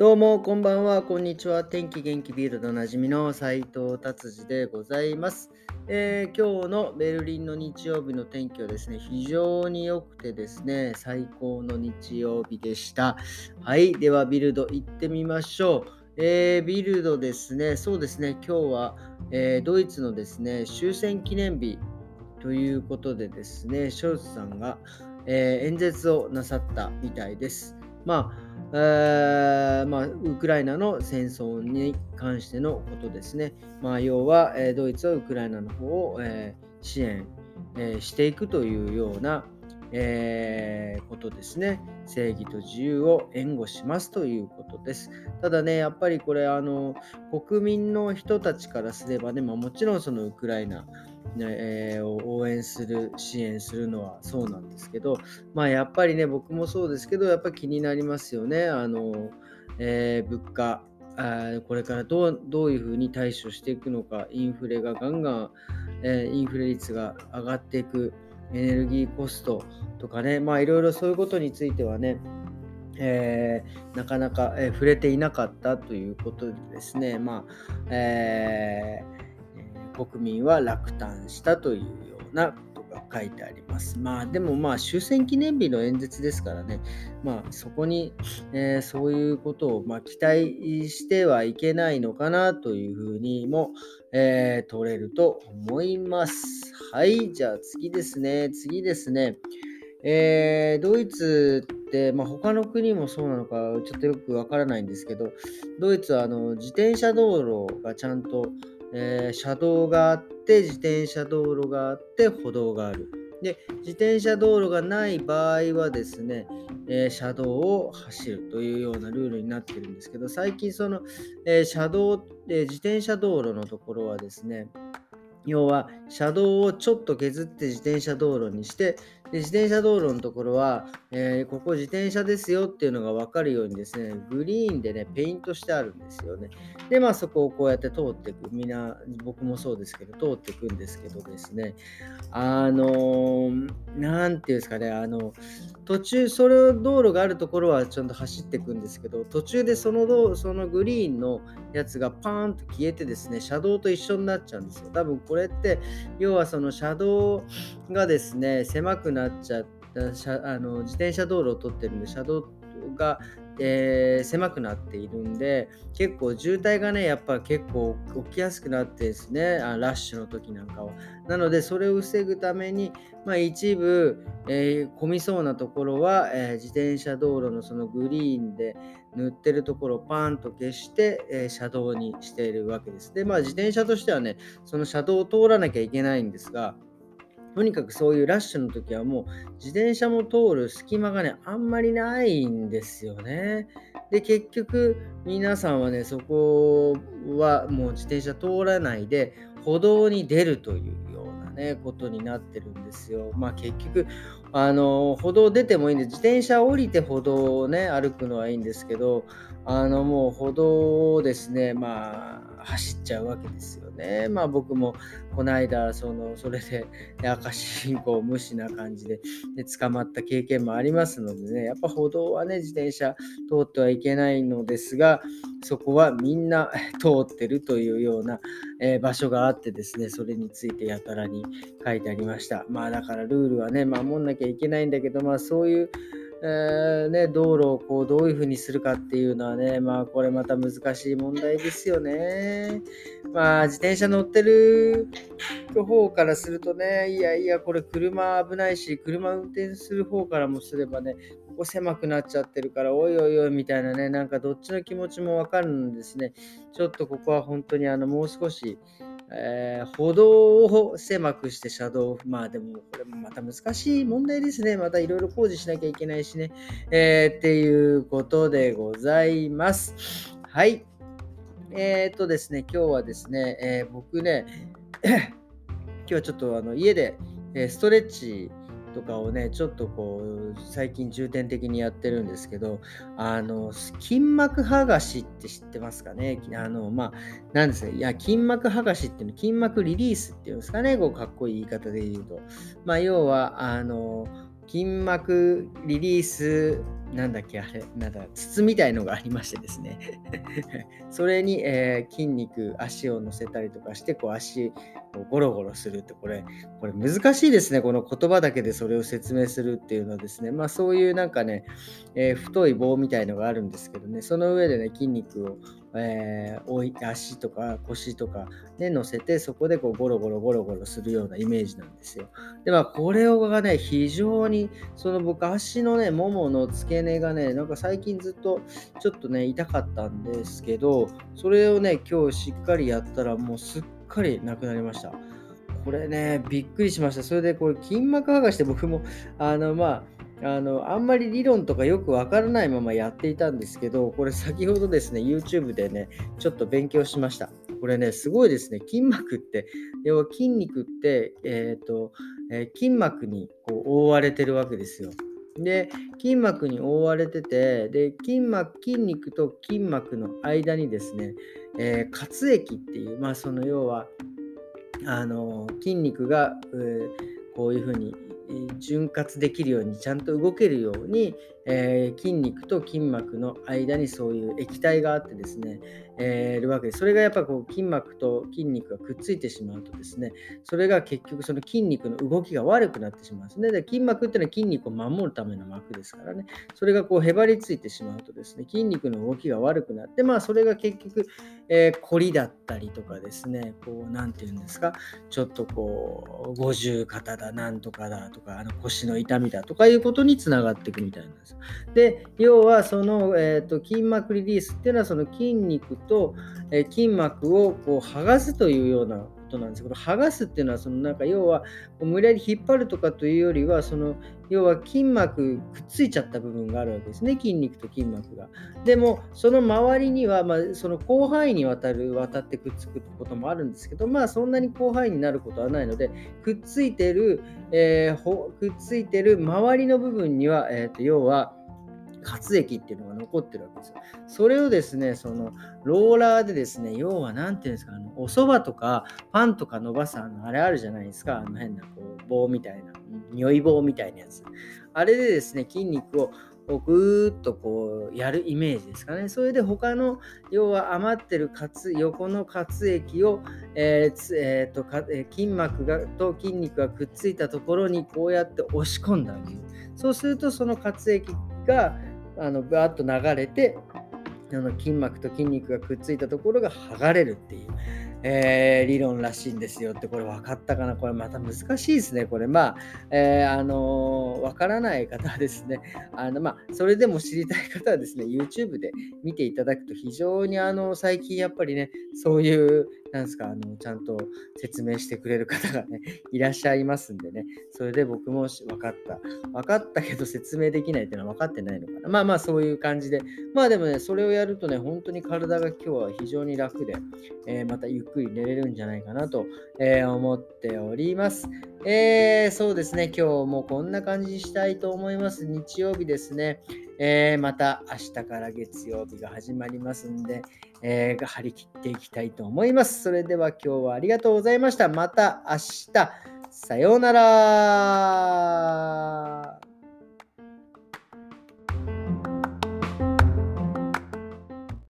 どうも、こんばんは、こんにちは。天気元気ビールドおなじみの斉藤達治でございます、えー、今日のベルリンの日曜日の天気はですね、非常に良くてですね、最高の日曜日でした。はい、ではビルド行ってみましょう。えー、ビルドですね、そうですね、今日は、えー、ドイツのですね、終戦記念日ということでですね、ショルツさんが、え演説をなさったみたいです。まあえー、まあ、ウクライナの戦争に関してのことですね。まあ、要は、えー、ドイツはウクライナの方を、えー、支援、えしていくというような、えことですね。正義と自由を援護しますということです。ただね、やっぱりこれ、あの国民の人たちからすればね、まあ、もちろんそのウクライナ、えー、応援する、支援するのはそうなんですけど、まあやっぱりね、僕もそうですけど、やっぱり気になりますよね。あの、えー、物価、あこれからどうどういうふうに対処していくのか、インフレがガンガン、えー、インフレ率が上がっていく、エネルギーコストとかね、まあいろいろそういうことについてはね、えー、なかなか、えー、触れていなかったということでですね、まあ、えー国民は落胆したというような書いてあります。まあでもまあ終戦記念日の演説ですからね、まあそこに、えー、そういうことをまあ期待してはいけないのかなというふうにも、えー、取れると思います。はい、じゃあ次ですね、次ですね。えー、ドイツって、まあ、他の国もそうなのかちょっとよくわからないんですけど、ドイツはあの自転車道路がちゃんとえー、車道があって、自転車道路があって、歩道がある。で、自転車道路がない場合はですね、えー、車道を走るというようなルールになってるんですけど、最近その、えー、車道、え自転車道路のところはですね、要は車道をちょっと削って自転車道路にしてで自転車道路のところは、えー、ここ自転車ですよっていうのが分かるようにですねグリーンでねペイントしてあるんですよね。でまあそこをこうやって通っていくみんな僕もそうですけど通っていくんですけどですね。あの何、ていうんですかねあの途中それ道路があるところはちゃんと走っていくんですけど途中でその道そのグリーンのやつがパーンと消えてですね車道と一緒になっちゃうんですよ。多分これって要はその車道がですね狭くなっちゃったあの自転車道路を取ってるんで車道がえー、狭くなっているんで結構渋滞がねやっぱ結構起きやすくなってですねあラッシュの時なんかは。なのでそれを防ぐために、まあ、一部、えー、混みそうなところは、えー、自転車道路のそのグリーンで塗ってるところをパンと消して、え車道にしているわけです。でまあ自転車としてはねその車道を通らなきゃいけないんですがとにかくそういうラッシュの時はもう自転車も通る隙間がね、あんまりないんですよね。で、結局皆さんはね、そこはもう自転車通らないで歩道に出るというようなね、ことになってるんですよ。まあ結局、あの、歩道出てもいいんで、自転車降りて歩道をね、歩くのはいいんですけど、あのもう歩道をですね、まあ走っちゃうわけですよね。まあ僕もこの間、その、それで赤信号無視な感じで、で捕まった経験もありますのでね、やっぱ歩道はね、自転車通ってはいけないのですが、そこはみんな 通ってるというような、えー、場所があってですね、それについてやたらに書いてありました。まあだからルールはね、守んなきゃいけないんだけど、まあそういう、えー、ね、道路をこうどういうふうにするかっていうのはね、まあこれまた難しい問題ですよね。まあ自転車乗ってる方からするとね、いやいや、これ車危ないし、車運転する方からもすればね、ここ狭くなっちゃってるから、おいおいおいみたいなね、なんかどっちの気持ちもわかるんですね。ちょっとここは本当にあのもう少し、えー、歩道を狭くして車道、まあでもこれもまた難しい問題ですね。またいろいろ工事しなきゃいけないしね。えー、っていうことでございます。はい。えー、っとですね、今日はですね、え、僕ね、今日はちょっとあの家でストレッチとかをね、ちょっとこう、最近重点的にやってるんですけど、あの、筋膜剥がしって知ってますかね？あの、まあ、何ですか、いや、筋膜剥がしっていうの、筋膜リリースっていうんですかね、こう、かっこいい言い方で言うと。まあ、要は、あの、筋膜リリースなんだっけ、あれ、なんだ、筒みたいのがありましてですね。それに、えー、筋肉、足を乗せたりとかして、こう足をゴロゴロするって、これ、これ難しいですね。この言葉だけでそれを説明するっていうのはですね。まあそういうなんかね、えー、太い棒みたいのがあるんですけどね、その上でね、筋肉をえー、置いて足とか腰とかで乗せてそこでこうゴロゴロゴロゴロするようなイメージなんですよ。でまあこれがね非常にその僕足のねももの付け根がねなんか最近ずっとちょっとね痛かったんですけどそれをね今日しっかりやったらもうすっかりなくなりました。これねびっくりしました。それでこれ筋膜剥がして僕もあのまああのあんまり理論とかよくわからないままやっていたんですけど、これ先ほどですね、YouTube でね、ちょっと勉強しました。これね、すごいですね。筋膜って、要は筋肉って、えっ、ー、と、えー、筋膜にこう覆われてるわけですよ。で、筋膜に覆われてて、で、筋膜、筋肉と筋膜の間にですね、えー、活液っていう、まあ、その要は、あの筋肉が、えー、こういうふうに潤滑できるようにちゃんと動けるように、えー、筋肉と筋膜の間にそういう液体があってですね、えー、るわけで。それがやっぱこう筋膜と筋肉がくっついてしまうとですね、それが結局その筋肉の動きが悪くなってしまうんですね。で筋膜っていうのは筋肉を守るための膜ですからね、それがこうへばりついてしまうとですね、筋肉の動きが悪くなって、まあそれが結局、えー、凝りだったりとかですね、こう、なんていうんですか、ちょっとこう、五十肩だ、なんとかだとか、あの腰の痛みだとかいうことにつながっていくみたいなんです。で、要はその、えーと、筋膜リリースっていうのはその筋肉と、えー、筋膜をこう剥がすというようなことなんですけど、剥がすっていうのは、そのなんか要は、無理やり引っ張るとかというよりは、その要は筋膜くっついちゃった部分があるわけですね、筋肉と筋膜が。でも、その周りには、まあ、その広範囲にわたる渡ってくっつくこともあるんですけど、まあ、そんなに広範囲になることはないので、くっついてる、えー、くっついてる周りの部分には、えーと要は、活液っていうのが残ってるわけです。それをですね、そのローラーでですね、要は何て言うんですか、あのお蕎麦とかパンとか伸ばすあのあれあるじゃないですか、あの変なこう棒みたいな、匂い棒みたいなやつ。あれでですね、筋肉をぐーっとこうやるイメージですかね。それで他の要は余ってる活横の活液を、えーえーとかえ筋膜がと筋肉がくっついたところにこうやって押し込んであげる。そうするとその活液があのバーッと流れてあの筋膜と筋肉がくっついたところが剥がれるっていう、えー、理論らしいんですよってこれ分かったかな？これまた難しいですねこれ。まあ、えー、あのー、分からない方はですね あのまあそれでも知りたい方はですね YouTube で見ていただくと非常にあの最近やっぱりねそういうなんですか、あの、ちゃんと説明してくれる方がね、いらっしゃいますんでね、それで僕も分かった。分かったけど説明できないっていうのは分かってないのかな。まあまあそういう感じで、まあでもね、それをやるとね、本当に体が今日は非常に楽で、えー、またゆっくり寝れるんじゃないかなと、えー、思っております。えー、そうですね、今日もこんな感じにしたいと思います。日曜日ですね。えー、また明日から月曜日が始まりますんで、えー、張り切っていきたいと思います。それでは今日はありがとうございました。また明日、さようなら。